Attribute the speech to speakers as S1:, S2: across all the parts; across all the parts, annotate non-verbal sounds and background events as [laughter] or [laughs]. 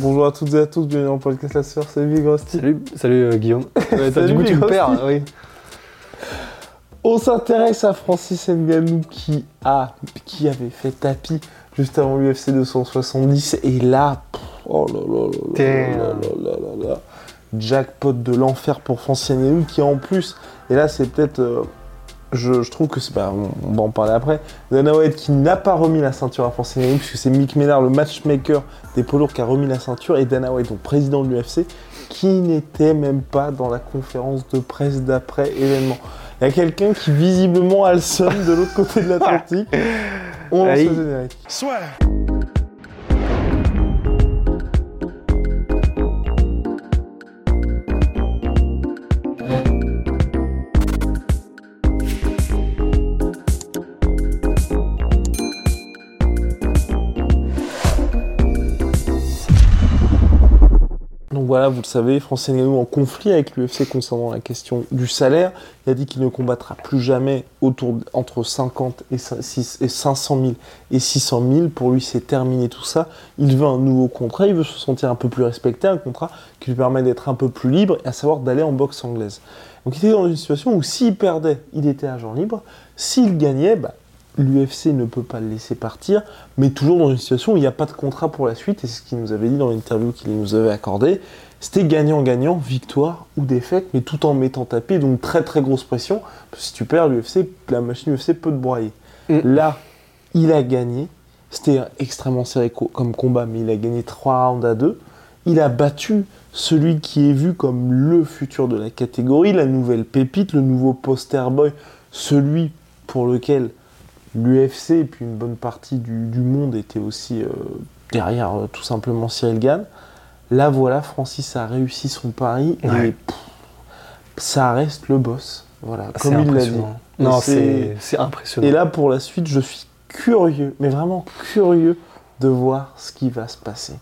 S1: Bonjour à toutes et à tous, bienvenue dans le podcast La Sœur, salut Grosti.
S2: Salut, salut euh, Guillaume. [laughs] Ouais,
S1: Salut,
S2: du coup, tu me perds, oui.
S1: On s'intéresse à Francis Ngannou qui a, qui avait fait tapis juste avant l'UFC 270 et là, pff, oh là là là là là là là là. jackpot de l'enfer pour Francis Ngannou qui en plus, et là c'est peut-être, euh, je, je trouve que c'est pas, on, on va en parler après, Dana White qui n'a pas remis la ceinture à Francis Ngannou puisque c'est Mick Mellard, le matchmaker des poids lourds qui a remis la ceinture et Dana White, donc président de l'UFC, qui n'était même pas dans la conférence de presse d'après événement. Il y a quelqu'un qui visiblement a le seum de l'autre côté de l'Atlantique. [laughs] On lance le générique. Donc voilà, vous le savez, Francis Ngannou en conflit avec l'UFC concernant la question du salaire. Il a dit qu'il ne combattra plus jamais autour entre 50 et, cin- six- et 500 000 et 600 000. Pour lui, c'est terminé tout ça. Il veut un nouveau contrat, il veut se sentir un peu plus respecté, un contrat qui lui permet d'être un peu plus libre, à savoir d'aller en boxe anglaise. Donc il était dans une situation où s'il perdait, il était agent libre. S'il gagnait, bah, l'UFC ne peut pas le laisser partir, mais toujours dans une situation où il n'y a pas de contrat pour la suite, et c'est ce qu'il nous avait dit dans l'interview qu'il nous avait accordé. C'était gagnant-gagnant, victoire ou défaite, mais tout en mettant tapis, donc très très grosse pression. Parce que si tu perds, l'UFC, la machine UFC peut te broyer.
S2: Mm.
S1: Là, il a gagné. C'était extrêmement serré co- comme combat, mais il a gagné 3 rounds à 2. Il a battu celui qui est vu comme le futur de la catégorie, la nouvelle pépite, le nouveau poster boy, celui pour lequel l'UFC et puis une bonne partie du, du monde était aussi euh, derrière euh, tout simplement Cyril Gann. Là voilà, Francis a réussi son pari et
S2: Ouais.
S1: pff, ça reste le boss. Voilà,
S2: C'est
S1: comme il l'a dit.
S2: impressionnant.
S1: Et
S2: Non,
S1: c'est-
S2: impressionnant.
S1: Et là pour la suite, je suis curieux, mais vraiment curieux de voir ce qui va se passer.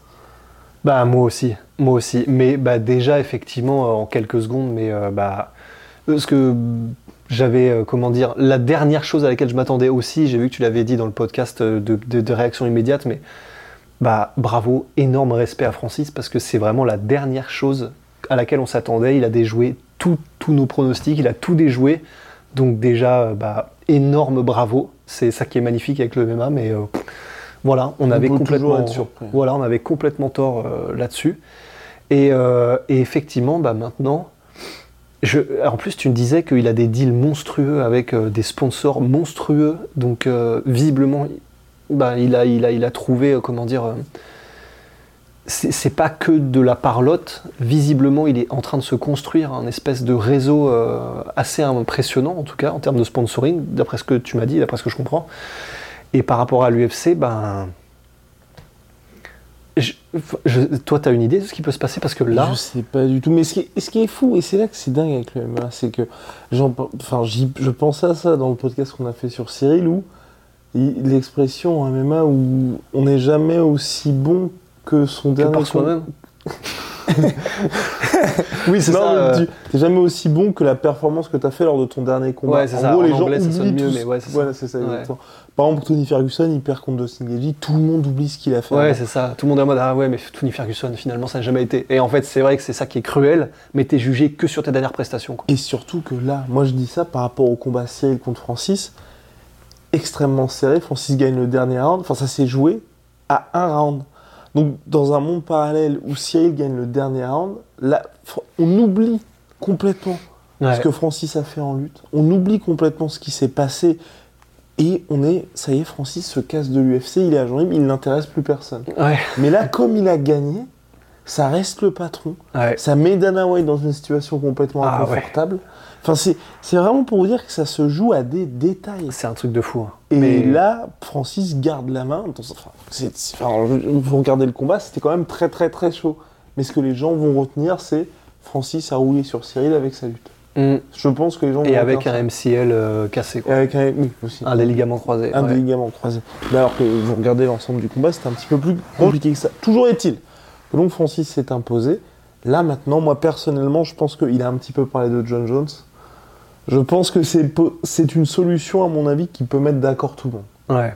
S2: Bah moi aussi, moi aussi. Mais bah déjà effectivement euh, en quelques secondes, mais euh, bah ce que j'avais euh, comment dire la dernière chose à laquelle je m'attendais aussi, j'ai vu que tu l'avais dit dans le podcast euh, de, de, de réaction immédiate, mais bah bravo, énorme respect à Francis parce que c'est vraiment la dernière chose à laquelle on s'attendait. Il a déjoué tous nos pronostics, il a tout déjoué. Donc déjà, euh, bah, énorme bravo. C'est ça qui est magnifique avec le MMA, mais euh, voilà, on, avait complètement voilà, on avait complètement tort euh, là-dessus. Et, euh, et effectivement, bah, maintenant, en plus, tu me disais qu'il a des deals monstrueux avec euh, des sponsors monstrueux. Donc, euh, visiblement, bah, il, a, trouvé, euh, comment dire, c'est pas que de la parlotte. Visiblement, il est en train de se construire un espèce de réseau assez impressionnant, en tout cas, en termes de sponsoring, d'après ce que tu m'as dit, d'après ce que je comprends. Et par rapport à l'UFC, ben. Je- toi, tu as une idée de ce qui peut se passer? Parce que là.
S1: Je sais pas du tout. Mais ce qui est, ce qui est fou, et c'est là que c'est dingue avec le MMA, c'est que enfin, je pensais à ça dans le podcast qu'on a fait sur Cyril, où l'expression MMA où on n'est jamais aussi bon que son
S2: que
S1: dernier
S2: par soi-même [laughs] Oui, c'est ça. euh,
S1: tu t'es jamais aussi bon que la performance que tu as fait lors de ton dernier combat.
S2: Ouais, c'est ça.
S1: gros,
S2: En
S1: les gens
S2: anglais, ça sonne mieux, mais ouais, c'est ça.
S1: Voilà, c'est ça,
S2: Ouais.
S1: Par exemple, Tony Ferguson, il perd contre Dustin Gagey, tout le monde oublie ce qu'il a fait.
S2: Ouais, c'est ça. Tout le monde est en mode Ah ouais, mais Tony Ferguson, finalement, ça n'a jamais été. Et en fait, c'est vrai que c'est ça qui est cruel, mais t'es jugé que sur tes dernières prestations. Quoi.
S1: Et surtout que là, moi je dis ça par rapport au combat Cyril contre Francis, extrêmement serré. Francis gagne le dernier round. Enfin, ça s'est joué à un round. Donc, dans un monde parallèle où Cyril gagne le dernier round, là, on oublie complètement
S2: Ouais.
S1: ce que Francis a fait en lutte. On oublie complètement ce qui s'est passé. Et on est, ça y est, Francis se casse de l'UFC, il est agent libre, il n'intéresse plus personne.
S2: Ouais.
S1: Mais là, comme il a gagné, ça reste le patron.
S2: Ouais.
S1: Ça met Dana White dans une situation complètement
S2: Ah ouais.
S1: inconfortable. Enfin, c'est vraiment pour vous dire que ça se joue à des détails.
S2: C'est un truc de fou. hein.
S1: Et
S2: Mais-
S1: là, Francis garde la main. Enfin, c'est- enfin, vous regardez le combat, c'était quand même très très très chaud. Mais ce que les gens vont retenir, c'est Francis a roulé sur Cyril avec sa lutte.
S2: Mm.
S1: Je pense que les gens
S2: Et
S1: vont
S2: avec un. MCL euh, cassé,
S1: Et
S2: quoi.
S1: avec un, oui, aussi.
S2: Un des ligaments croisés.
S1: Un
S2: ouais.
S1: des ligaments croisés. Mais alors que vous regardez l'ensemble du combat, c'était un petit peu plus compliqué que ça. Toujours est-il que donc Francis s'est imposé. Là maintenant, moi personnellement, je pense qu'il a un petit peu parlé de John Jones. Je pense que c'est une solution, à mon avis, qui peut mettre d'accord tout le monde.
S2: Ouais.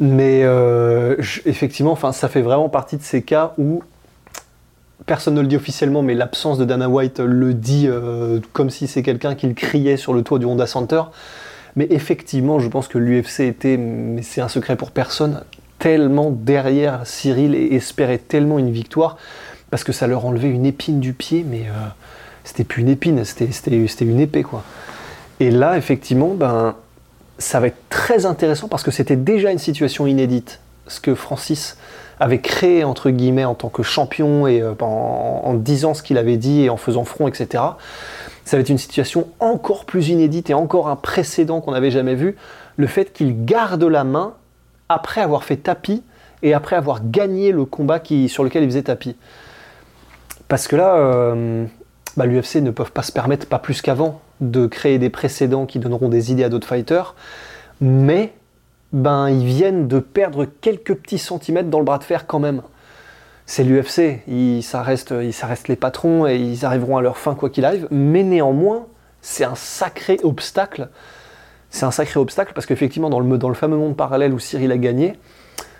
S2: Mais euh, je- effectivement, ça fait vraiment partie de ces cas où personne ne le dit officiellement, mais l'absence de Dana White le dit euh, comme si c'est quelqu'un qui le criait sur le toit du Honda Center. Mais effectivement, je pense que l'UFC était, mais c'est un secret pour personne, tellement derrière Cyril et espérait tellement une victoire parce que ça leur enlevait une épine du pied, mais euh, c'était plus une épine, c'était une épée quoi. Et là, effectivement, ben, ça va être très intéressant parce que c'était déjà une situation inédite. Ce que Francis avait créé, entre guillemets, en tant que champion et euh, en, disant ce qu'il avait dit et en faisant front, etc. Ça va être une situation encore plus inédite et encore un précédent qu'on n'avait jamais vu. Le fait qu'il garde la main après avoir fait tapis et après avoir gagné le combat qui, sur lequel il faisait tapis. Parce que là, euh, bah, l'UFC ne peuvent pas se permettre, pas plus qu'avant, de créer des précédents qui donneront des idées à d'autres fighters, mais ben, ils viennent de perdre quelques petits centimètres dans le bras de fer quand même. C'est l'UFC, ça reste, les patrons et ils arriveront à leur fin quoi qu'il arrive, mais néanmoins, c'est un sacré obstacle. C'est un sacré obstacle parce qu'effectivement, dans le fameux monde parallèle où Cyril a gagné,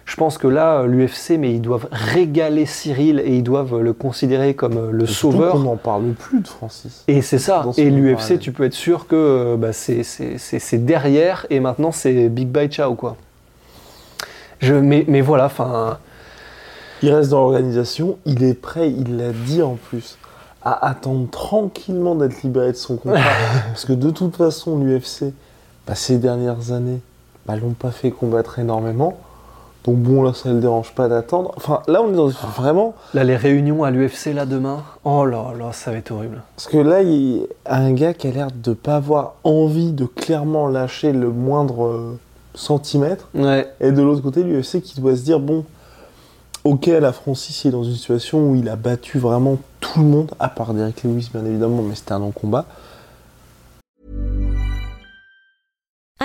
S2: je pense que là, l'UFC, mais ils doivent régaler Cyril et ils doivent le considérer comme euh, le sauveur.
S1: qu'on n'en parle plus de Francis.
S2: Et c'est ça. Et l'UFC, tu peux être sûr que euh, bah, c'est- derrière et maintenant c'est big bye ciao quoi. Je, mais, mais voilà, enfin.
S1: Il reste dans l'organisation, il est prêt, il l'a dit en plus, à attendre tranquillement d'être libéré de son contrat. [laughs] parce que de toute façon, l'UFC, bah, ces dernières années, bah, l'ont pas fait combattre énormément. Donc bon, là, ça ne le dérange pas d'attendre. Enfin, là, on est dans vraiment...
S2: Là, les réunions à l'UFC là demain, oh là là, ça va être horrible.
S1: Parce que là, il y a un gars qui a l'air de pas avoir envie de clairement lâcher le moindre euh, centimètre.
S2: Ouais.
S1: Et de l'autre côté, l'UFC qui doit se dire bon, ok, la Francis il est dans une situation où il a battu vraiment tout le monde, à part Derek Lewis bien évidemment, mais c'était un non-combat.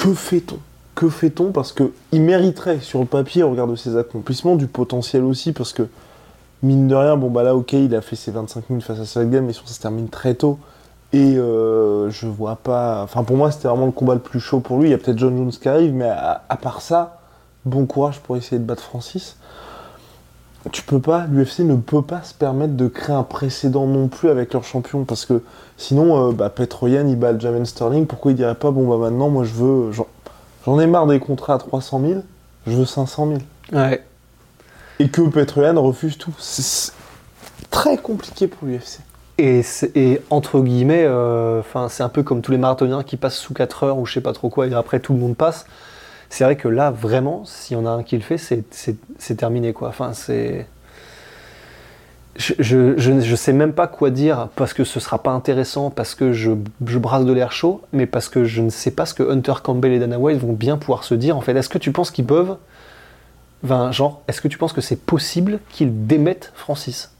S1: Que fait-on? Que fait-on? Parce que il mériterait sur le papier, au regard de ses accomplissements, du potentiel aussi, parce que mine de rien, bon bah là ok, il a fait ses 25 minutes face à Salgan, mais sur ça se termine très tôt. Et euh, je vois pas. Enfin, pour moi, c'était vraiment le combat le plus chaud pour lui. Il y a peut-être John Jones qui arrive, mais à part ça, bon courage pour essayer de battre Francis. Tu peux pas, l'UFC ne peut pas se permettre de créer un précédent non plus avec leur champion, parce que sinon, euh, bah, Petroyan, il bat Jamin Sterling, pourquoi il dirait pas, bon bah maintenant, moi je veux. J'en j'en ai marre des contrats à 300 000, je veux 500 000.
S2: Ouais.
S1: Et que Petroyan refuse tout. C'est très compliqué pour l'UFC.
S2: Et, entre guillemets, euh, c'est un peu comme tous les marathoniens qui passent sous 4 heures ou je sais pas trop quoi, et après tout le monde passe. C'est vrai que là, vraiment, s'il y en a un qui le fait, c'est- terminé quoi. Enfin, c'est. Je, je, je, je sais même pas quoi dire parce que ce sera pas intéressant, parce que je, je brasse de l'air chaud, mais parce que je ne sais pas ce que Hunter Campbell et Dana White vont bien pouvoir se dire. En fait, est-ce que tu penses qu'ils peuvent. Enfin, genre, est-ce que tu penses que c'est possible qu'ils démettent Francis?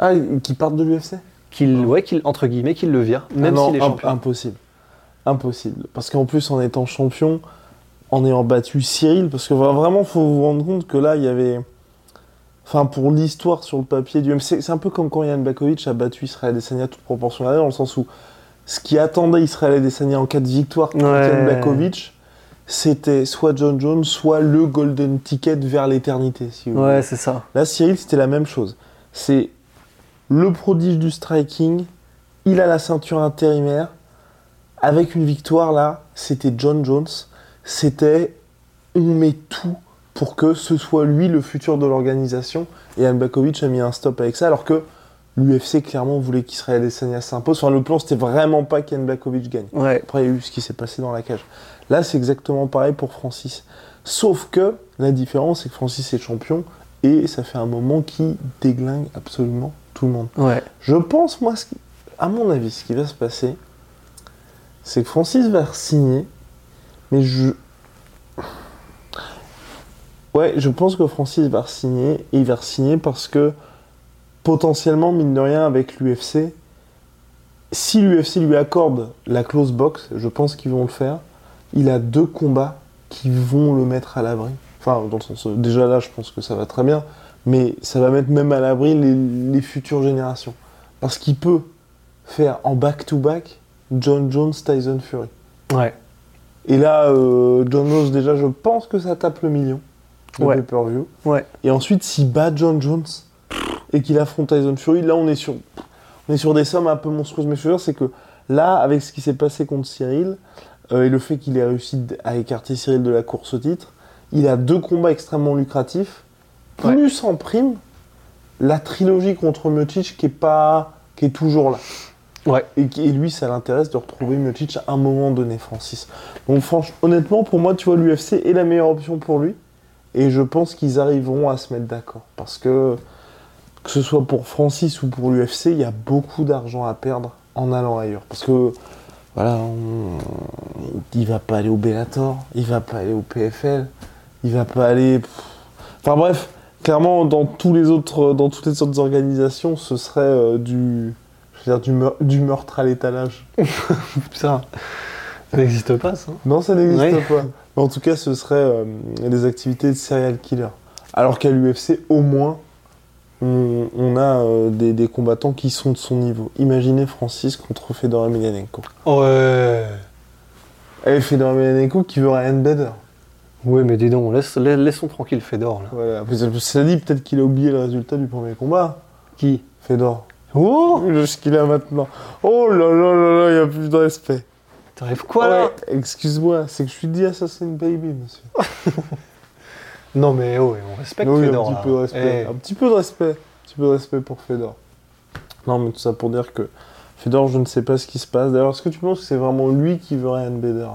S1: Ah, qui partent de l'UFC
S2: qu'il ouais, qu'il entre guillemets qu'il le vire même
S1: Ah non, imp-
S2: champion.
S1: Impossible. Impossible. Parce qu'en plus, en étant champion, en ayant battu Cyril, parce que vra- vraiment, faut vous rendre compte que là, il y avait. Enfin, pour l'histoire sur le papier du MC, c'est un peu comme quand Yann Bakovic a battu Israël Adesanya toute proportion dans le sens où ce qui attendait Israël Adesanya en cas de victoire contre
S2: Ouais.
S1: Yann Bakovic, c'était soit John Jones, soit le golden ticket vers l'éternité, si vous voulez.
S2: Ouais, c'est ça.
S1: Là, Cyril, c'était la même chose. C'est le prodige du striking, il a la ceinture intérimaire. Avec une victoire là, c'était John Jones. C'était on met tout pour que ce soit lui le futur de l'organisation. Et Albakovic a mis un stop avec ça, alors que l'UFC clairement voulait qu'Israël Adesanya s'impose. Enfin, le plan c'était vraiment pas qu'Ian Blakovic gagne.
S2: Ouais.
S1: Après, il y a eu ce qui s'est passé dans la cage. Là, c'est exactement pareil pour Francis. Sauf que la différence, c'est que Francis est champion et ça fait un moment qui déglingue absolument tout le monde.
S2: Ouais.
S1: Je pense, moi, à mon avis, ce qui va se passer, c'est que Francis va signer, mais je. Ouais, je pense que Francis va signer, et il va signer parce que potentiellement, mine de rien, avec l'UFC, si l'UFC lui accorde la close box, je pense qu'ils vont le faire, il a deux combats qui vont le mettre à l'abri. Enfin, dans le sens, déjà là, je pense que ça va très bien, mais ça va mettre même à l'abri les, futures générations. Parce qu'il peut faire en back-to-back John Jones, Tyson Fury.
S2: Ouais.
S1: Et là, euh, John Jones, déjà, je pense que ça tape le million de
S2: Ouais.
S1: pay-per-view.
S2: Ouais.
S1: Et ensuite, s'il bat John Jones et qu'il affronte Tyson Fury, là, on est sur, on est sur des sommes un peu monstrueuses. Mais je veux dire, c'est que là, avec ce qui s'est passé contre Cyril euh, et le fait qu'il ait réussi à écarter Cyril de la course au titre, il a deux combats extrêmement lucratifs,
S2: Ouais.
S1: plus en prime la trilogie contre Miocic qui est pas, qui est toujours là.
S2: Ouais.
S1: Et, lui, ça l'intéresse de retrouver Miocic à un moment donné, Francis. Donc, franchement, honnêtement, pour moi, tu vois, l'UFC est la meilleure option pour lui. Et je pense qu'ils arriveront à se mettre d'accord. Parce que, que ce soit pour Francis ou pour l'UFC, il y a beaucoup d'argent à perdre en allant ailleurs. Parce que, voilà, on- il va pas aller au Bellator, il va pas aller au PFL, il va pas aller. Enfin bref, clairement, dans tous les autres, dans toutes les autres organisations, ce serait euh, du, je veux dire, du, meur- du meurtre à l'étalage. [laughs]
S2: Ça, ça n'existe pas, ça.
S1: Non, ça n'existe
S2: Oui.
S1: pas. Mais en tout cas, ce serait euh, des activités de serial killer. Alors qu'à l'UFC, au moins, on, on a euh, des, des combattants qui sont de son niveau. Imaginez Francis contre Fedor Emelianenko.
S2: Ouais.
S1: Et Fedor Emelianenko qui veut Ryan Bader.
S2: Ouais, mais dis donc, laisse, la- laissons tranquille Fedor, là.
S1: Voilà. Cela dit, peut-être qu'il a oublié le résultat du premier combat.
S2: Qui?
S1: Fedor.
S2: Oh
S1: Le ce qu'il a maintenant. Oh là là là là, il n'y a plus de respect.
S2: T'arrives quoi, là
S1: Ouais, Excuse-moi, c'est que je suis dit Assassin Baby, monsieur. [laughs]
S2: Non, mais oh, on respecte
S1: Oui,
S2: Fedor,
S1: un petit
S2: là.
S1: peu de respect.
S2: Eh.
S1: Un petit peu de respect. Un petit peu de respect pour Fedor. Non, mais tout ça pour dire que Fedor, je ne sais pas ce qui se passe. D'ailleurs, est-ce que tu penses que c'est vraiment lui qui veut Ryan Bader?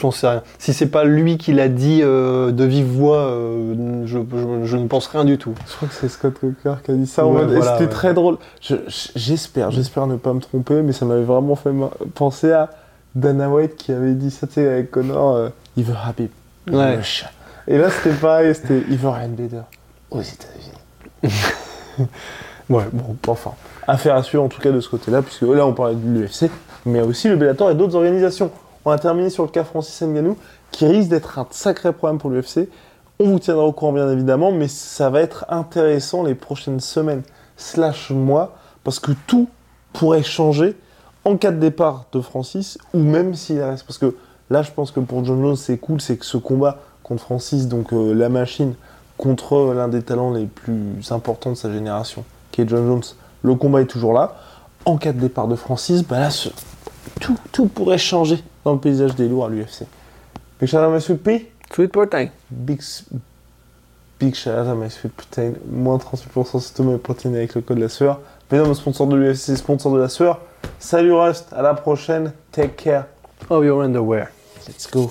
S2: J'en sais rien. Si c'est pas lui qui l'a dit euh, de vive voix, euh, je, je- je ne pense rien du tout.
S1: Je crois que c'est Scott Coker qui a dit ça.
S2: Ouais, voilà,
S1: C'était
S2: ouais.
S1: très drôle. Je- je- J'espère, j'espère ne pas me tromper, mais ça m'avait vraiment fait penser à Dana White qui avait dit ça, tu sais, avec Connor. euh, il veut Habib.
S2: Ouais.
S1: le chat. Et là, c'était pareil, c'était il veut Ryan Bader aux États-Unis. [laughs]
S2: Ouais, bon.
S1: Enfin, affaire à suivre en tout cas de ce côté-là, puisque là on parlait de l'UFC, mais aussi le Bellator et d'autres organisations. On a terminé sur le cas Francis Ngannou, qui risque d'être un sacré problème pour l'UFC. On vous tiendra au courant bien évidemment, mais ça va être intéressant les prochaines semaines, slash mois, parce que tout pourrait changer en cas de départ de Francis, ou même s'il reste. Parce que là, je pense que pour John Jones, c'est cool, c'est que ce combat contre Francis, donc euh, la machine, contre l'un des talents les plus importants de sa génération, qui est John Jones, le combat est toujours là. En cas de départ de Francis, bah là, tout, tout pourrait changer dans le paysage des lourds à l'UFC. Big shout out à sweet pea.
S2: Sweet protein.
S1: Big, big shout out à my sweet protein. Moins 38% sur tous mes protéines avec le code de la sueur. Mais non, mon sponsor de l'UFC, sponsor de la sueur. Salut Rust, à la prochaine. Take care.
S2: Oh, your underwear.
S1: Let's go.